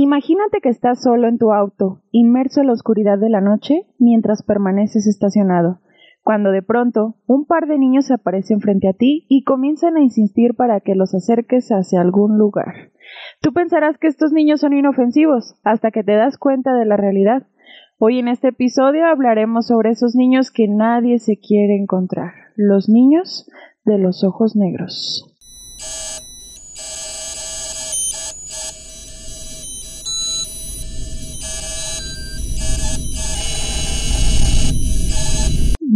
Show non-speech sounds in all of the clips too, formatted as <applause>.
Imagínate que estás solo en tu auto, inmerso en la oscuridad de la noche, mientras permaneces estacionado, cuando de pronto un par de niños aparecen frente a ti y comienzan a insistir para que los acerques hacia algún lugar. Tú pensarás que estos niños son inofensivos, hasta que te das cuenta de la realidad. Hoy en este episodio hablaremos sobre esos niños que nadie se quiere encontrar, los niños de los ojos negros.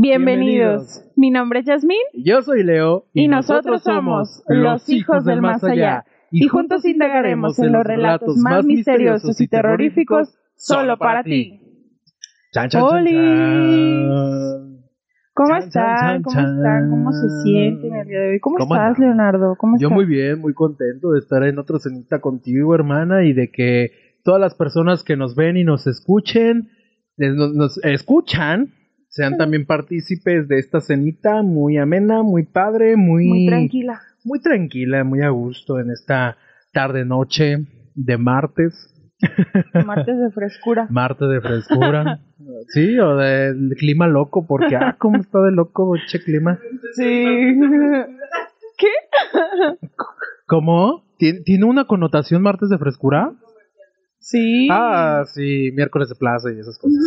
Bienvenidos. Mi nombre es Yasmín. Yo soy Leo. Y, nosotros, somos los hijos del más allá. Y juntos indagaremos en los relatos más misteriosos y terroríficos solo para ti. Chan, chan, ¿Cómo están? ¿Cómo están? ¿Cómo se sienten el día de hoy? ¿Cómo, ¿Cómo estás? Leonardo? ¿Cómo Yo estás? muy bien, muy contento de estar en otra cenita contigo, hermana, y de que todas las personas que nos ven y nos escuchen, eh, nos, nos escuchan, sean también partícipes de esta cenita muy amena, muy padre, muy, Muy tranquila. muy tranquila, muy a gusto en esta tarde noche de martes, Martes de frescura. <laughs> martes de frescura. <laughs> Sí, o del clima loco, porque, ah, cómo está de loco, che clima. Sí. <laughs> ¿Qué? ¿Cómo? ¿Tien- ¿Tiene una connotación martes de frescura? Sí. Ah, sí, miércoles de plaza y esas cosas.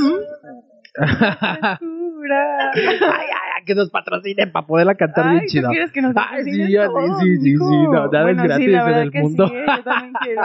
Frescura. ay, ay, que nos patrocinen para poderla cantar bien Ay, ¿tú chida. quieres que nos Ay, sí, patrocinen todo, sí, sí, sí, no, nada es Bueno, sí, gratis la en el que mundo. sí, yo también quiero.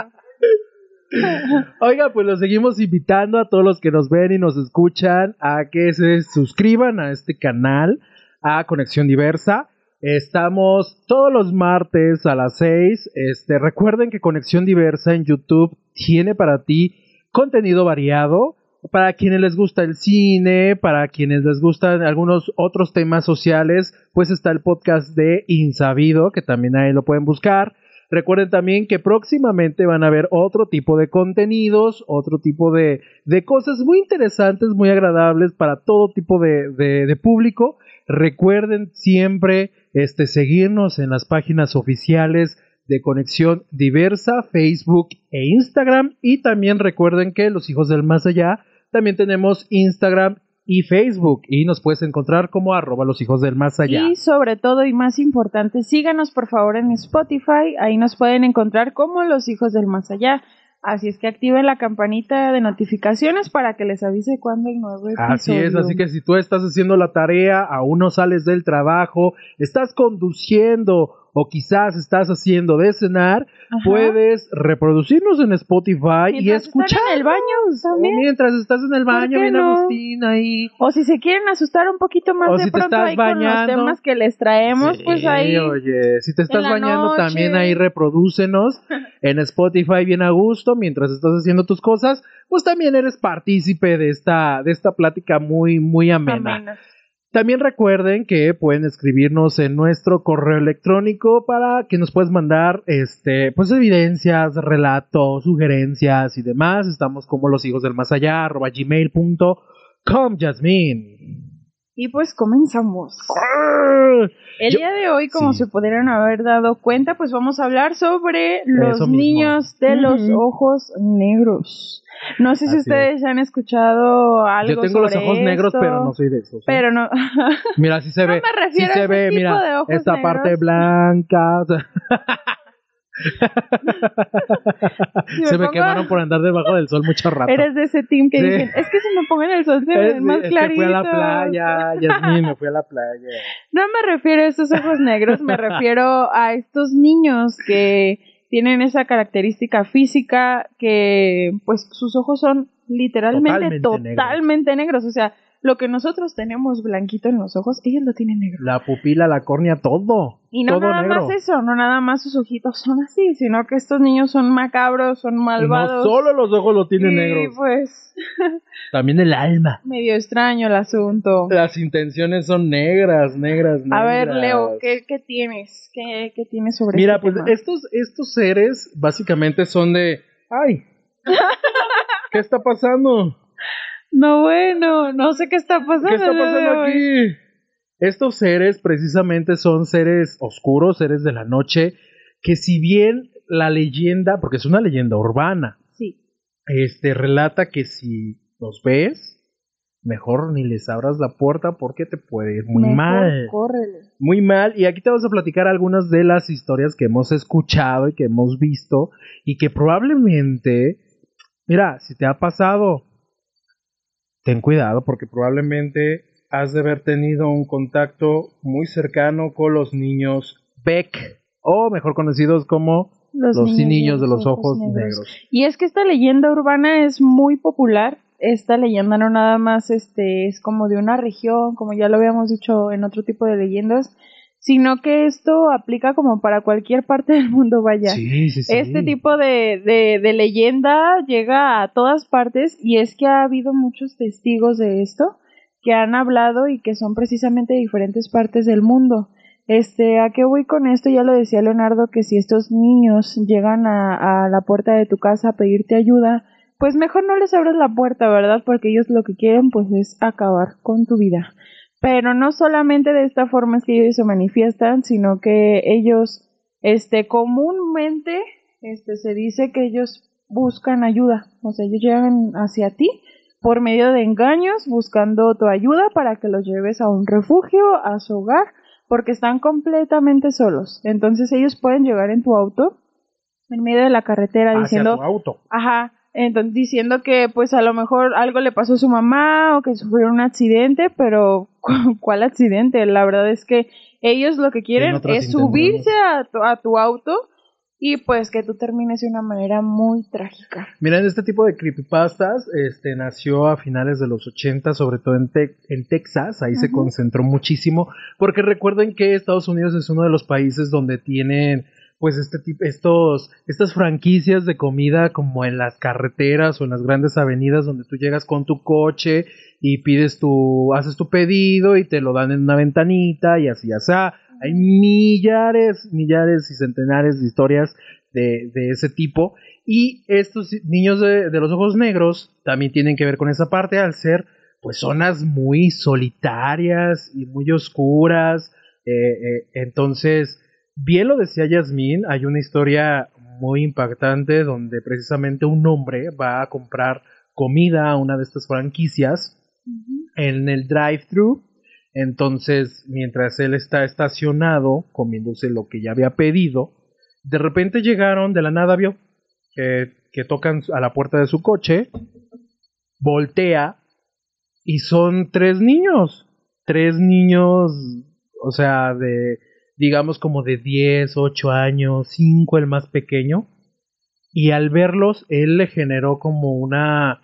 <laughs> Oiga, pues los seguimos invitando a todos los que nos ven y nos escuchan a que se suscriban a este canal, a Conexión Diversa. Estamos todos los martes a las 6. Este, recuerden que Conexión Diversa en YouTube tiene para ti contenido variado. Para quienes les gusta el cine, para quienes les gustan algunos otros temas sociales, pues está el podcast de Insabido, que también ahí lo pueden buscar. Recuerden también que próximamente van a ver otro tipo de contenidos, otro tipo de, de cosas muy interesantes, muy agradables para todo tipo de, de- público. Recuerden siempre este, seguirnos en las páginas oficiales de Conexión Diversa, Facebook e Instagram. Y también recuerden que los hijos del más allá también tenemos Instagram y Facebook. Y nos puedes encontrar como arroba los hijos del más allá. Y sobre todo y más importante, síganos por favor en Spotify, ahí nos pueden encontrar como los hijos del más allá. Así es que activen la campanita de notificaciones para que les avise cuando hay nuevo episodio. Así es, así que si tú estás haciendo la tarea, aún no sales del trabajo, estás conduciendo o quizás estás haciendo de cenar, Ajá. puedes reproducirnos en Spotify y escuchar. en el baño O también. mientras estás en el ¿Por baño, bien no? Agustín ahí. O si se quieren asustar un poquito más O de si pronto ahí con los temas que les traemos, Sí, pues ahí Oye, si te estás bañando noche. también ahí reprodúcenos <laughs> en Spotify bien a gusto mientras estás haciendo tus cosas, pues también eres partícipe de esta de esta plática muy muy amena. amena. También recuerden que pueden escribirnos en nuestro correo electrónico para que nos puedas mandar este pues evidencias, relatos, sugerencias y demás. Estamos como los hijos del más allá, arroba gmail.com, Jasmine. Y pues comenzamos. El día de hoy, como Sí. se pudieran haber dado cuenta, pues vamos a hablar sobre los niños de los ojos negros. No sé si Así ustedes han escuchado algo Yo tengo los ojos negros, pero no soy de esos. ¿eh? Pero no. Mira, así se <laughs> No ve. me Sí refiero a se ve, tipo mira, de ojos esta negros. parte blanca. <laughs> Si <laughs> se me pongo- quemaron por andar debajo del sol mucho rato. Eres de ese team que Sí. dicen, es que si me pongo en el sol se es, ven más es que claritos. fui a la playa, Yasmin, me fui a la playa. No me refiero a estos ojos negros, me <laughs> refiero a estos niños que tienen esa característica física que pues sus ojos son literalmente Totalmente totalmente, negros. O sea, lo que nosotros tenemos blanquito en los ojos, ellos lo tienen negro. La pupila, la córnea, todo. Y no todo nada negro. más eso, no nada más sus ojitos son así, sino que estos niños son macabros, son Y malvados. No solo los ojos lo tienen y negros, pues <laughs> también el alma. medio extraño el asunto. Las intenciones son negras, negras, negras. A ver, Leo, ¿qué, qué tienes? ¿Qué, qué tienes sobre Mira, este pues tema? estos, estos seres básicamente son de. ¡Ay! <laughs> ¿Qué está pasando? No, bueno, no sé qué está pasando. ¿Qué está pasando aquí? Estos seres precisamente son seres oscuros, seres de la noche, que si bien la leyenda, porque es una leyenda urbana, Sí. este relata que si los ves, mejor ni les abras la puerta porque te puede ir muy Mejor mal. Córrele. Muy mal. Y aquí te vamos a platicar algunas de las historias que hemos escuchado y que hemos visto y que probablemente, mira, si te ha pasado, ten cuidado porque probablemente has de haber tenido un contacto muy cercano con los niños Beck o mejor conocidos como los, niños, de los ojos negros. Y es que esta leyenda urbana es muy popular. Esta leyenda no nada más este, es como de una región, como ya lo habíamos dicho en otro tipo de leyendas, sino que esto aplica como para cualquier parte del mundo, vaya. Sí, sí, sí. Este tipo de, de, de leyenda llega a todas partes y es que ha habido muchos testigos de esto que han hablado y que son precisamente de diferentes partes del mundo. Este, ¿a qué voy con esto? Ya lo decía Leonardo, que si estos niños llegan a, a la puerta de tu casa a pedirte ayuda, pues mejor no les abres la puerta, ¿verdad? Porque ellos lo que quieren pues es acabar con tu vida. Pero no solamente de esta forma es que ellos se manifiestan, sino que ellos, este, comúnmente, este, se dice que ellos buscan ayuda. O sea, ellos llegan hacia ti por medio de engaños, buscando tu ayuda para que los lleves a un refugio, a su hogar, porque están completamente solos. Entonces ellos pueden llegar en tu auto, en medio de la carretera, Hacia diciendo, tu auto. Ajá, entonces diciendo que pues a lo mejor algo le pasó a su mamá o que sufrió un accidente, pero ¿cu- <laughs> ¿cuál accidente? La verdad es que ellos lo que quieren es subirse a tu, a tu auto y pues que tú termines de una manera muy trágica. Miren, este tipo de creepypastas este, nació a finales de los 80, sobre todo en, Te- en Texas, ahí se concentró muchísimo, porque recuerden que Estados Unidos es uno de los países donde tienen pues este estos, estas franquicias de comida como en las carreteras o en las grandes avenidas donde tú llegas con tu coche y pides tu, haces tu pedido y te lo dan en una ventanita y así, así. Hay millares, millares y centenares de historias de, de ese tipo. Y estos niños de, de los ojos negros también tienen que ver con esa parte al ser pues zonas muy solitarias y muy oscuras. Eh, eh, entonces, bien lo decía Yasmín, hay una historia muy impactante donde precisamente un hombre va a comprar comida a una de estas franquicias en el drive-thru. Entonces, mientras él está estacionado comiéndose lo que ya había pedido, de repente llegaron de la nada, vio que, que tocan a la puerta de su coche, voltea y son tres niños, tres niños, o sea, de, digamos como de 10, 8 años, 5 el más pequeño, y al verlos, él le generó como una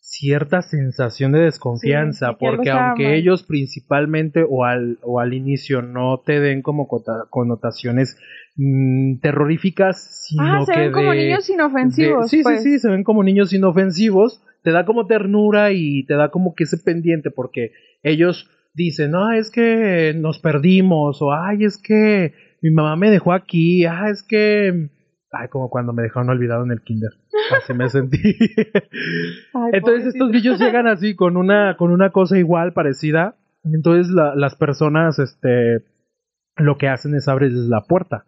cierta sensación de desconfianza, Sí, porque aunque mal. ellos principalmente o al, o al inicio no te den como connotaciones mm, terroríficas, sino Ah, se que ven como de- niños de- inofensivos. sí, pues. sí, sí, se ven como niños inofensivos, te da como ternura y te da como que ese pendiente, porque ellos dicen, no, es que nos perdimos, o ay, es que mi mamá me dejó aquí, ah, es que, ay, como cuando me dejaron olvidado en el kinder, así me sentí. <laughs> Ay, Entonces estos niños llegan así con una, con una cosa igual, parecida, entonces la- las personas, este, lo que hacen es abrirles la puerta.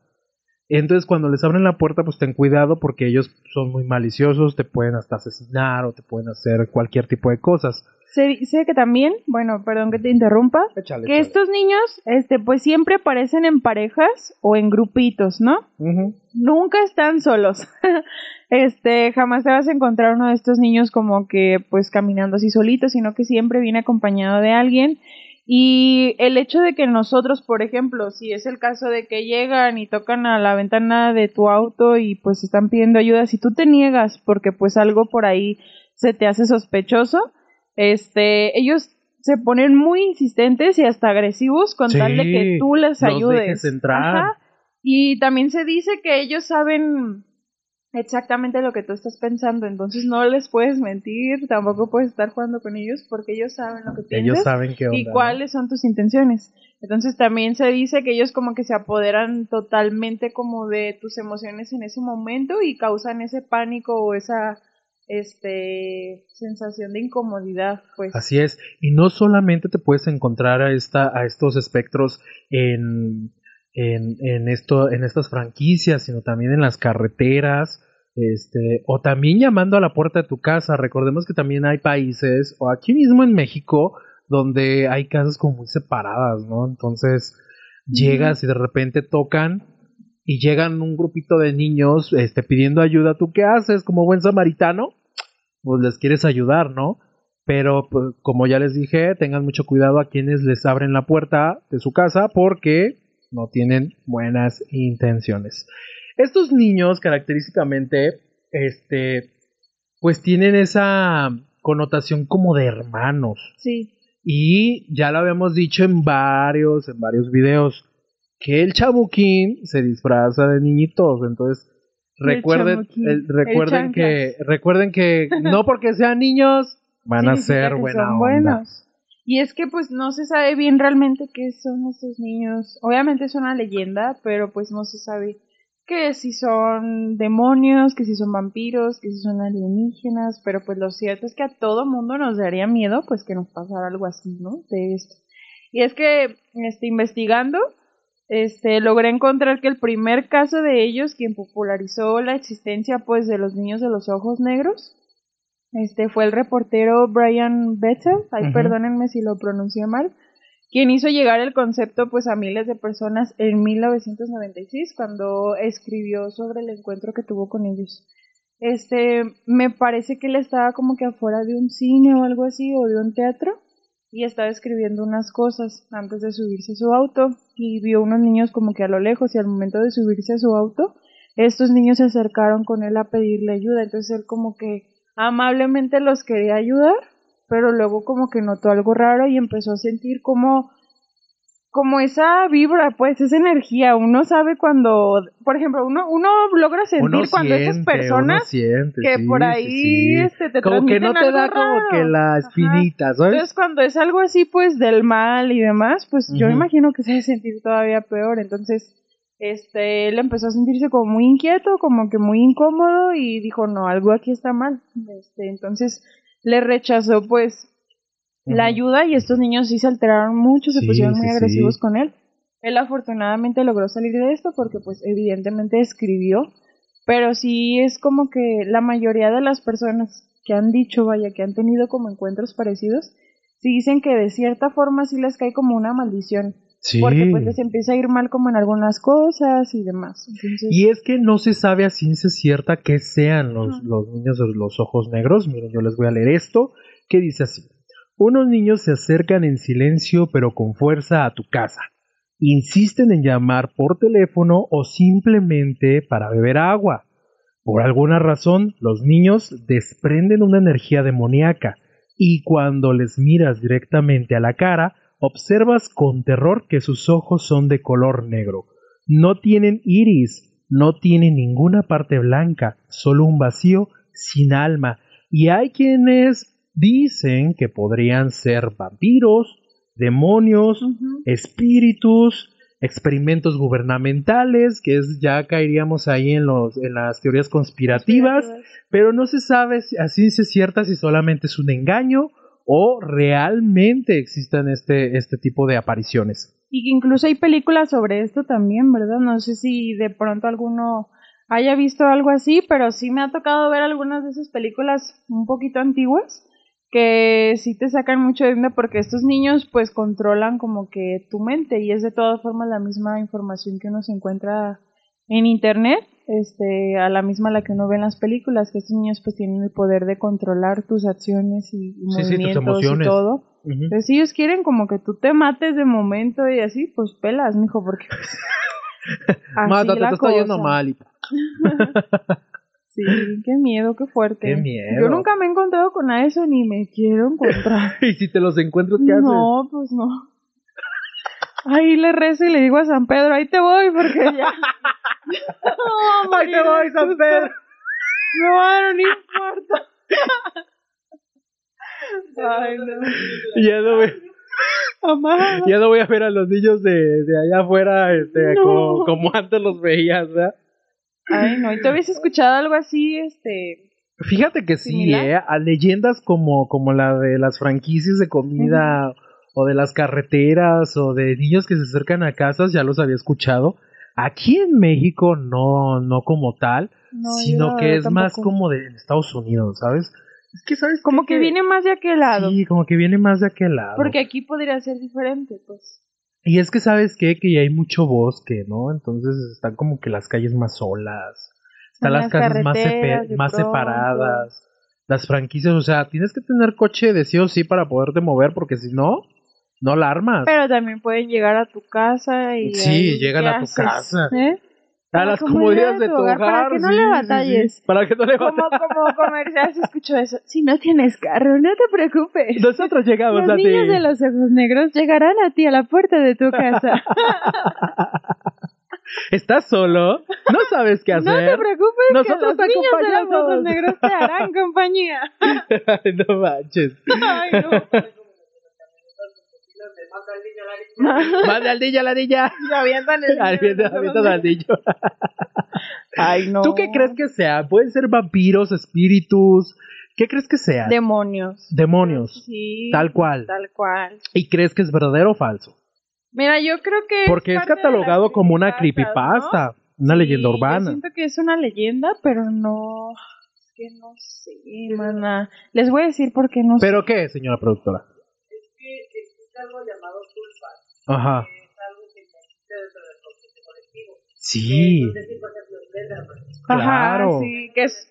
Entonces cuando les abren la puerta, pues ten cuidado porque ellos son muy maliciosos, te pueden hasta asesinar o te pueden hacer cualquier tipo de cosas. Sé, sé que también, bueno, perdón que te interrumpa, Échale, que estos niños, este, pues siempre aparecen en parejas o en grupitos, ¿no? Nunca están solos. <laughs> este, jamás te vas a encontrar uno de estos niños como que, pues, caminando así solito, sino que siempre viene acompañado de alguien. Y el hecho de que nosotros, por ejemplo, si es el caso de que llegan y tocan a la ventana de tu auto y pues están pidiendo ayuda, si tú te niegas porque pues algo por ahí se te hace sospechoso, este, ellos se ponen muy insistentes y hasta agresivos con Sí, tal de que tú les ayudes. dejes entrar. Ajá. Y también se dice que ellos saben exactamente lo que tú estás pensando, entonces no les puedes mentir, tampoco puedes estar jugando con ellos porque ellos saben lo que Ellos piensas saben qué onda. y cuáles son tus intenciones. Entonces también se dice que ellos como que se apoderan totalmente como de tus emociones en ese momento y causan ese pánico o esa este sensación de incomodidad, pues. Así es. Y no solamente te puedes encontrar a esta, a estos espectros en, en, en esto, en estas franquicias, sino también en las carreteras. este, o también llamando a la puerta de tu casa. Recordemos que también hay países, o aquí mismo en México, donde hay casas como muy separadas, ¿no? Entonces llegas y de repente tocan y llegan un grupito de niños este, pidiendo ayuda. ¿Tú qué haces como buen samaritano? Pues les quieres ayudar, ¿no? Pero pues, como ya les dije, tengan mucho cuidado a quienes les abren la puerta de su casa porque no tienen buenas intenciones. Estos niños característicamente, este, pues tienen esa connotación como de hermanos. Sí. Y ya lo habíamos dicho en varios, en varios videos, que el chamuquín se disfraza de niñitos. Entonces, recuerden, recuerden que, recuerden que <laughs> no porque sean niños van a ser buenos. Y es que pues no se sabe bien realmente qué son estos niños. Obviamente es una leyenda, pero pues no se sabe que si son demonios, que si son vampiros, que si son alienígenas, pero pues lo cierto es que a todo mundo nos daría miedo pues que nos pasara algo así, ¿no? De esto. Y es que, este, investigando, este, logré encontrar que el primer caso de ellos, quien popularizó la existencia pues de los niños de los ojos negros, este, fue el reportero Brian Betzel, ay, perdónenme si lo pronuncié mal, quien hizo llegar el concepto pues a miles de personas en 1996 cuando escribió sobre el encuentro que tuvo con ellos. Este, me parece que él estaba como que afuera de un cine o algo así o de un teatro y estaba escribiendo unas cosas antes de subirse a su auto y vio unos niños como que a lo lejos y al momento de subirse a su auto estos niños se acercaron con él a pedirle ayuda, entonces él como que amablemente los quería ayudar pero luego como que notó algo raro y empezó a sentir como como esa vibra, pues, esa energía, uno sabe cuando, por ejemplo, uno, uno logra sentir cuando esas personas que por ahí este, te como que no te da como que la espinita, ¿sabes? Entonces cuando es algo así, pues, del mal y demás, pues yo imagino que se debe sentir todavía peor, entonces, este, él empezó a sentirse como muy inquieto, como que muy incómodo y dijo, no, algo aquí está mal, este, entonces le rechazó pues la ayuda y estos niños sí se alteraron mucho, se pusieron muy agresivos con él. Él afortunadamente logró salir de esto porque pues evidentemente escribió, pero sí es como que la mayoría de las personas que han dicho, vaya, que han tenido como encuentros parecidos, sí dicen que de cierta forma sí les cae como una maldición. Porque pues les empieza a ir mal como en algunas cosas y demás. Y es que no se sabe a ciencia cierta que sean los, los niños de los ojos negros. Miren, yo les voy a leer esto, que dice así. Unos niños se acercan en silencio pero con fuerza a tu casa. Insisten en llamar por teléfono o simplemente para beber agua. Por alguna razón, los niños desprenden una energía demoníaca y cuando les miras directamente a la cara, observas con terror que sus ojos son de color negro. No tienen iris, no tienen ninguna parte blanca, solo un vacío sin alma. Y hay quienes dicen que podrían ser vampiros, demonios, espíritus, experimentos gubernamentales, que es ya caeríamos ahí en los en las teorías conspirativas, pero no se sabe si así es cierta si solamente es un engaño o realmente existan este, este tipo de apariciones. Y que incluso hay películas sobre esto también, ¿verdad? No sé si de pronto alguno haya visto algo así, pero sí me ha tocado ver algunas de esas películas un poquito antiguas que sí te sacan mucho de onda porque estos niños pues controlan como que tu mente y es de todas formas la misma información que uno se encuentra en internet este, a la misma la que uno ve en las películas, que estos niños pues tienen el poder de controlar tus acciones y, movimientos y todo. Entonces si ellos quieren como que tú te mates de momento y así, pues pelas, mijo, porque pues, <laughs> Mátate, te está yendo mal. <laughs> sí, qué miedo, qué fuerte. Qué miedo. Yo nunca me he encontrado con eso ni me quiero encontrar. <laughs> ¿Y si te los encuentras qué haces? No, pues no. Ahí le rezo y le digo a San Pedro, ahí te voy porque ya. <laughs> ahí te voy, San Pedro. Me va a dar un infarto. <laughs> Ay, no. Ya no voy. Ya no voy a ver a los niños de, de allá afuera este, como, como, antes los veías, ¿verdad? Ay, no. ¿Y tú habías escuchado algo así, este... Fíjate que sí, ¿eh? A leyendas como, como la de las franquicias de comida o de las carreteras o de niños que se acercan a casas, ya los había escuchado. Aquí en México no, no como tal, No, sino que es más como de Estados Unidos, ¿sabes? Es que, ¿sabes? Como que viene más de aquel lado. Sí, como que viene más de aquel lado. Porque aquí podría ser diferente, pues. Y es que, ¿sabes qué? Que ya hay mucho bosque, ¿no? Entonces están como que las calles más solas. Están las las casas más, sepe- más separadas. Las franquicias, o sea, tienes que tener coche de sí o sí para poderte mover, porque si no, no la armas. Pero también pueden llegar a tu casa y. Sí, llegan ¿qué a tu haces? casa. ¿Eh? A la las comodidad comodidades de tu hogar, para que no sí, le sí, sí. batalles. Para que no le Como, batalles. como comercial se escuchó eso. Si no tienes carro, no te preocupes. Nosotros llegamos Los a ti. niños de los ojos negros llegarán a ti a la puerta de tu casa. <laughs> ¿Estás solo? ¿No sabes qué hacer? <laughs> No te preocupes, Nosotros que los niños de los ojos negros te harán compañía. <laughs> No manches. Ay, no. Mande al niño, a la niña. Se <laughs> avientan el niño de los ojos avientan al negros. niño. Ay, no. ¿Tú qué crees que sea? ¿Pueden ser vampiros, espíritus? ¿Qué crees que sea? Demonios. Demonios. Sí. Tal cual. Tal cual. ¿Y crees que es verdadero o falso? Mira, yo creo que. Porque es de catalogado como una creepypastas, ¿no? creepypasta, una Sí, leyenda Yo urbana. siento que es una leyenda, pero no. Es que no sé, mana. Les voy a decir por qué no sé. ¿Pero qué, señora productora? Ajá. Sí, Ajá, claro. sí, que es.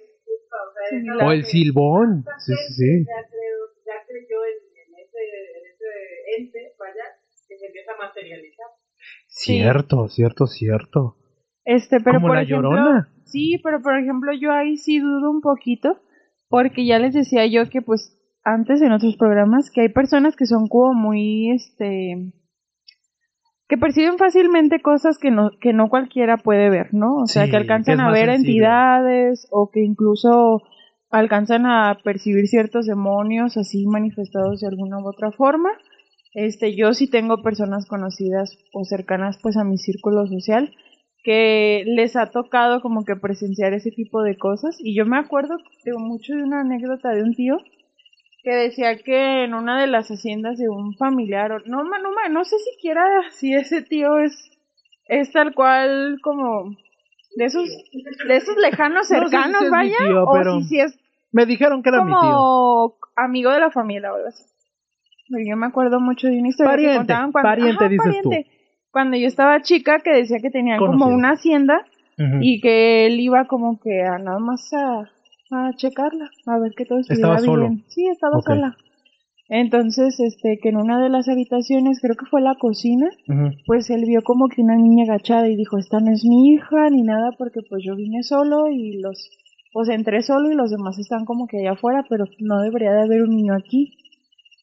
similar. o el silbón. Sí, sí, sí. ya creo, ya creyó en, en ese, en ese ente, vaya, que se empieza a materializar. Sí. Cierto, cierto, cierto. Este, pero Como por la ejemplo, llorona. Sí, pero por ejemplo, yo ahí sí dudo un poquito, porque ya les decía yo que pues antes en otros programas que hay personas que son como muy este que perciben fácilmente cosas que no que no cualquiera puede ver, ¿no? O sea, Sí, que alcanzan que a ver sensible. entidades o que incluso alcanzan a percibir ciertos demonios así manifestados de alguna u otra forma. Este, yo sí tengo personas conocidas o cercanas pues a mi círculo social que les ha tocado como que presenciar ese tipo de cosas y yo me acuerdo de mucho de una anécdota de un tío que decía que en una de las haciendas de un familiar no no ma- no sé siquiera si ese tío es es tal cual como de esos de esos lejanos No sé si cercanos vaya tío, o si, si es Me dijeron que era mi tío. como amigo de la familia o algo así. Pero Yo me acuerdo mucho de una historia que Pariente, contaban cuando, pariente, dices tú. Cuando yo estaba chica que decía que tenían como una hacienda y que él iba como que a nada más a, a checarla, a ver que todo estuviera Estaba solo. bien. Sí, estaba sola. Entonces, este, que en una de las habitaciones, creo que fue la cocina, pues él vio como que una niña agachada y dijo, esta no es mi hija ni nada porque pues yo vine solo y los, pues entré solo y los demás están como que allá afuera, pero no debería de haber un niño aquí.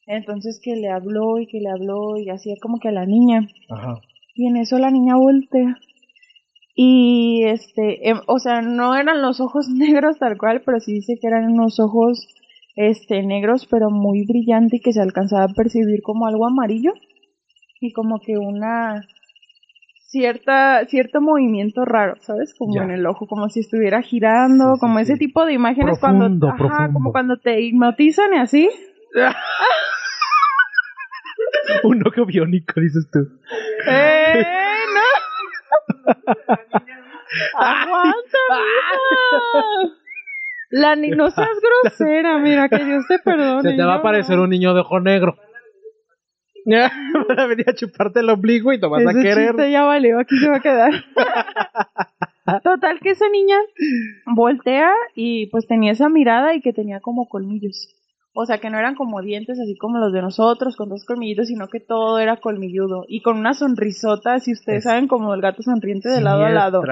Entonces que le habló y que le habló y hacía como que a la niña. Ajá. Y en eso la niña voltea. Y este, em, o sea, no eran los ojos <laughs> negros tal cual, pero sí dice que eran unos ojos este negros, pero muy brillante y que se alcanzaba a percibir como algo amarillo y como que una cierta cierto movimiento raro, ¿sabes? Como Ya. en el ojo, como si estuviera girando, Sí, como sí. ese tipo de imágenes Profundo, cuando ajá, profundo. como cuando te hipnotizan y así. <laughs> Un ojo biónico, dices tú. <laughs> ¡Eh! ¡Aguanta, mija! La ni no seas grosera, mira, que Dios te perdone. Se te va a no. un niño de ojo negro. Van a venir a chuparte el ombligo y te vas a querer. chiste ya valió, aquí se va a quedar. <laughs> Total que esa niña voltea y pues tenía esa mirada y que tenía como colmillos. O sea, que no eran como dientes así como los de nosotros, con dos colmillitos, sino que todo era colmilludo. Y con una sonrisota, si ustedes Es- saben, como el gato sonriente de lado a lado.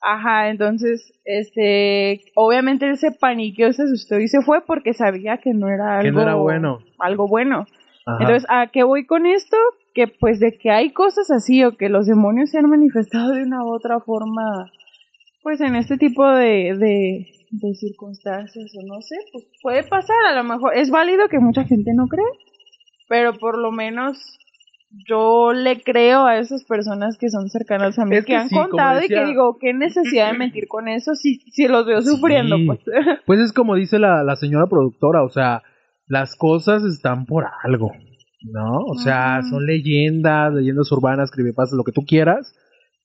Ajá, entonces, este, obviamente él se paniqueó, se asustó y se fue porque sabía que no era algo, Que no era bueno. algo bueno. Ajá. Entonces, ¿a qué voy con esto? Que pues de que hay cosas así o que los demonios se han manifestado de una u otra forma, pues en este tipo de, de, de circunstancias o no sé, pues puede pasar, a lo mejor es válido que mucha gente no cree, pero por lo menos yo le creo a esas personas que son cercanas a mí, Es que, que han sí, contado y que digo, qué necesidad de <clears throat> mentir con eso si, si los veo sufriendo, Sí. pues. <laughs> Pues es como dice la, la señora productora, o sea, las cosas están por algo, ¿no? O sea, son leyendas, leyendas urbanas, creepypastas, lo que tú quieras,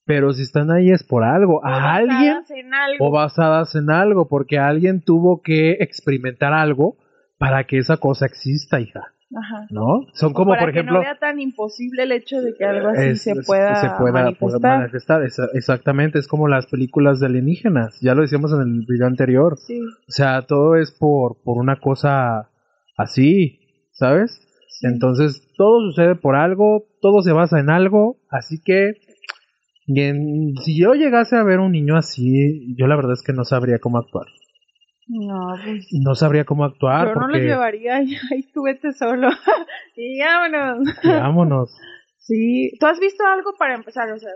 pero si están ahí es por algo. A alguien algo. o basadas en algo, porque alguien tuvo que experimentar algo para que esa cosa exista, hija, Ajá. ¿no? Son como, para por que ejemplo, no vea tan imposible el hecho de que algo así es- se pueda, se pueda manifestar. exactamente, es como las películas de alienígenas, ya lo decíamos en el video anterior. Sí, O sea, todo es por, por una cosa así, ¿sabes? sí. Entonces, todo sucede por algo, todo se basa en algo, así que bien, si yo llegase a ver un niño así, yo la verdad es que no sabría cómo actuar. No, pues No sabría cómo actuar yo no porque los llevaría <laughs> y ahí tú vete solo. <laughs> y vámonos. vámonos. <laughs> Sí, ¿tú has visto algo para empezar? O sea,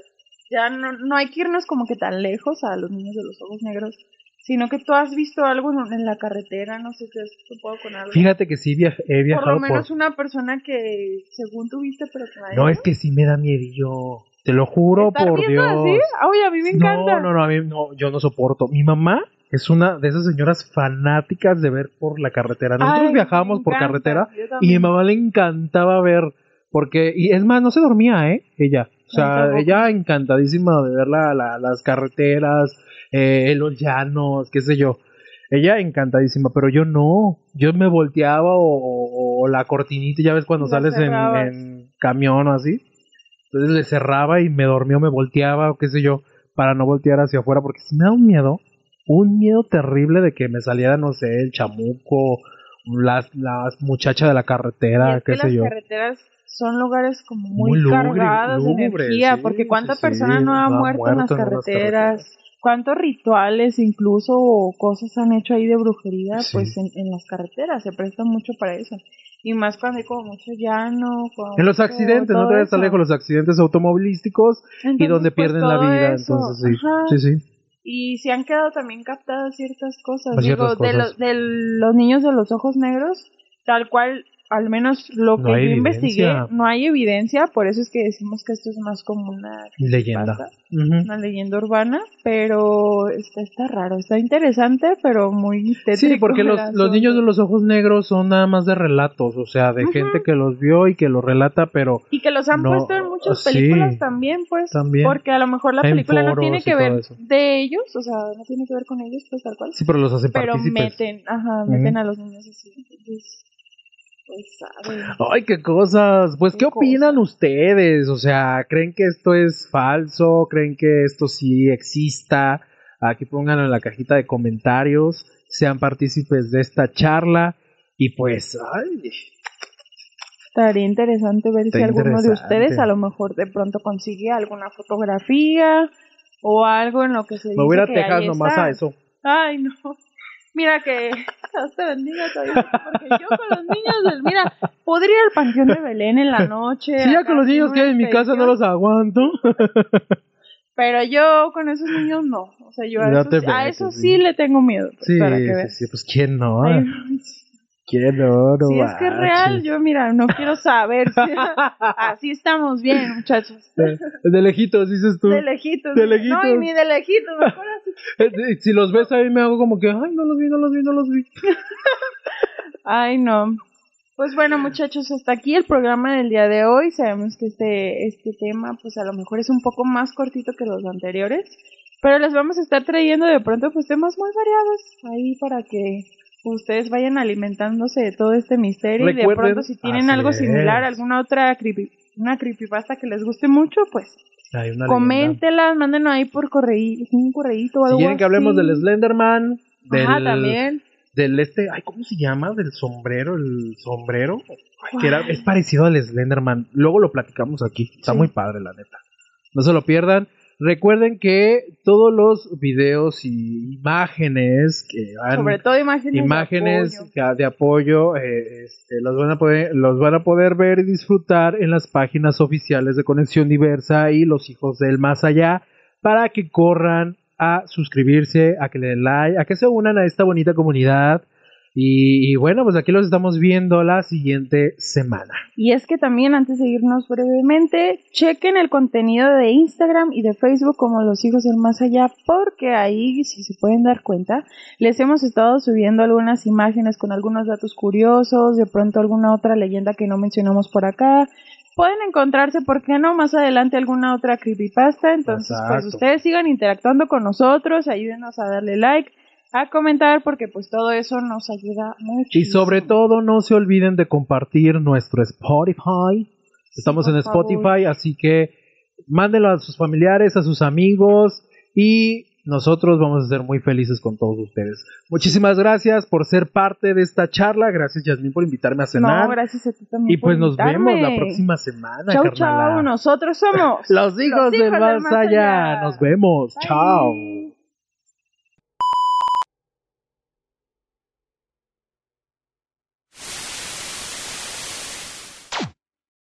ya no, no hay que irnos como que tan lejos a los niños de los ojos negros, sino que tú has visto algo en, en la carretera, no sé si has topado con algo. Fíjate que sí viaj- he por viajado lo por... menos una persona que según tú viste, pero que No, es que sí me da miedillo. Te lo juro ¿Estar por Dios. así? Ay, a mí me encanta. No, no, no, a mí no, yo no soporto. Mi mamá es una de esas señoras fanáticas de ver por la carretera. Nosotros Ay, viajábamos por encanta, carretera y mi mamá le encantaba ver porque y es más no se dormía, ¿eh? Ella, o sea, ella encantadísima de ver la, la- las carreteras, eh, los llanos, qué sé yo. Ella encantadísima, pero yo no. Yo me volteaba o, o- o la cortinita, ya ves cuando sales en, en camión o así. Entonces le cerraba y me dormía o me volteaba o qué sé yo, para no voltear hacia afuera, porque si me da un miedo, un miedo terrible de que me saliera, no sé, el chamuco, las, las muchachas de la carretera, es que qué sé las yo. carreteras son lugares como muy, Muy de energía, sí, porque cuánta sí, sí, persona no ha no ha muerto, en las en carreteras, cuántos rituales incluso o cosas han hecho ahí de brujería, pues en, en las carreteras se presta mucho para eso. Y más cuando hay como mucho llano. En los accidentes, no te vayas tan lejos, los accidentes automovilísticos y donde pues, pierden la vida, eso, entonces sí, sí, sí. Y se han quedado también captadas ciertas cosas. Pues Digo, de, lo- de los niños de los ojos negros, tal cual, al menos lo No que yo investigué, no hay evidencia, por eso es que decimos que esto es más como una Leyenda. una leyenda urbana, pero está, está raro, está interesante, pero muy Sí, tétrico porque el los, los niños de los ojos negros son nada más de relatos, o sea, de gente que los vio y que los relata, pero Y que los han No, puesto en muchas sí. películas también, pues. También. Porque a lo mejor la película no tiene que ver de ellos, o sea, no tiene que ver con ellos, pues tal cual. sí, pero los hacen pero partícipes. meten, ajá, meten a los niños así. Entonces. Ay, qué cosas. Pues, ¿qué Qué opinan ustedes? O sea, ¿creen que esto es falso? ¿Creen que esto sí exista? Aquí pónganlo en la cajita de comentarios. Sean partícipes de esta charla. Y pues, ay, Estaría interesante ver Está si alguno de ustedes a lo mejor de pronto consigue alguna fotografía o algo en lo que se me dice voy a Texas nomás a eso. Ay, no. Mira que Dios te bendiga todavía, porque yo con los niños del, mira, podría ir al panteón de Belén en la noche. Si ya con los niños que hay en mi casa no los aguanto. Pero yo con esos niños no. O sea, yo a, No eso, sí- a metes, eso sí. sí le tengo miedo. pues, Sí, para que sí, veas. sí, pues quién no. Ay, <laughs> ¿Quién no? no si es que es real, yo mira, no quiero saber. Así estamos bien, muchachos. De, de lejitos, dices tú. De lejitos. De lejitos. No, y ni de lejitos, <laughs> mejor así. Eh, eh, Si los ves ahí me hago como que, ay, no los vi, no los vi, no los vi. <laughs> Ay, no. Pues bueno, muchachos, hasta aquí el programa del día de hoy. Sabemos que este, este tema, pues a lo mejor es un poco más cortito que los anteriores, pero les vamos a estar trayendo de pronto, pues temas muy variados ahí para que ustedes vayan alimentándose de todo este misterio y de Recuerden, pronto si tienen algo similar, es. alguna otra creepy, una creepypasta que les guste mucho, pues coméntelas, mándenlo ahí por correo, un correíto o Si algo quieren que hablemos así. del Slenderman, del, Ajá, también. del este, ay, ¿cómo se llama? Del sombrero, el sombrero. Ay, que era, es parecido al Slenderman. Luego lo platicamos aquí. Está Sí. muy padre, la neta. No se lo pierdan. Recuerden que todos los videos y imágenes que han Sobre todo imágenes, de imágenes apoyo. de apoyo eh, este, los van a poder los van a poder ver y disfrutar en las páginas oficiales de Conexión Diversa y los hijos del más allá para que corran a suscribirse a que le den like a que se unan a esta bonita comunidad y, y bueno pues aquí los estamos viendo la siguiente semana Y es que también, antes de irnos brevemente, chequen el contenido de Instagram y de Facebook como Los Hijos del Más Allá, porque ahí, si se pueden dar cuenta, les hemos estado subiendo algunas imágenes con algunos datos curiosos, de pronto alguna otra leyenda que no mencionamos por acá, pueden encontrarse, ¿por qué no? Más adelante alguna otra creepypasta. Entonces, pues ustedes sigan interactuando con nosotros, ayúdenos a darle like, a comentar, porque pues todo eso nos ayuda mucho. Y sobre todo, no se olviden de compartir nuestro Spotify. Estamos en favor. Spotify, así que mándenlo a sus familiares, a sus amigos y nosotros vamos a ser muy felices con todos ustedes. Muchísimas gracias por ser parte de esta charla. Gracias, Yasmin, por invitarme a cenar. No, gracias a ti también. y por pues nos vemos la próxima semana, Chau, carnala. chau, nosotros somos Los hijos, del más allá. allá. Nos vemos. Bye. Chao.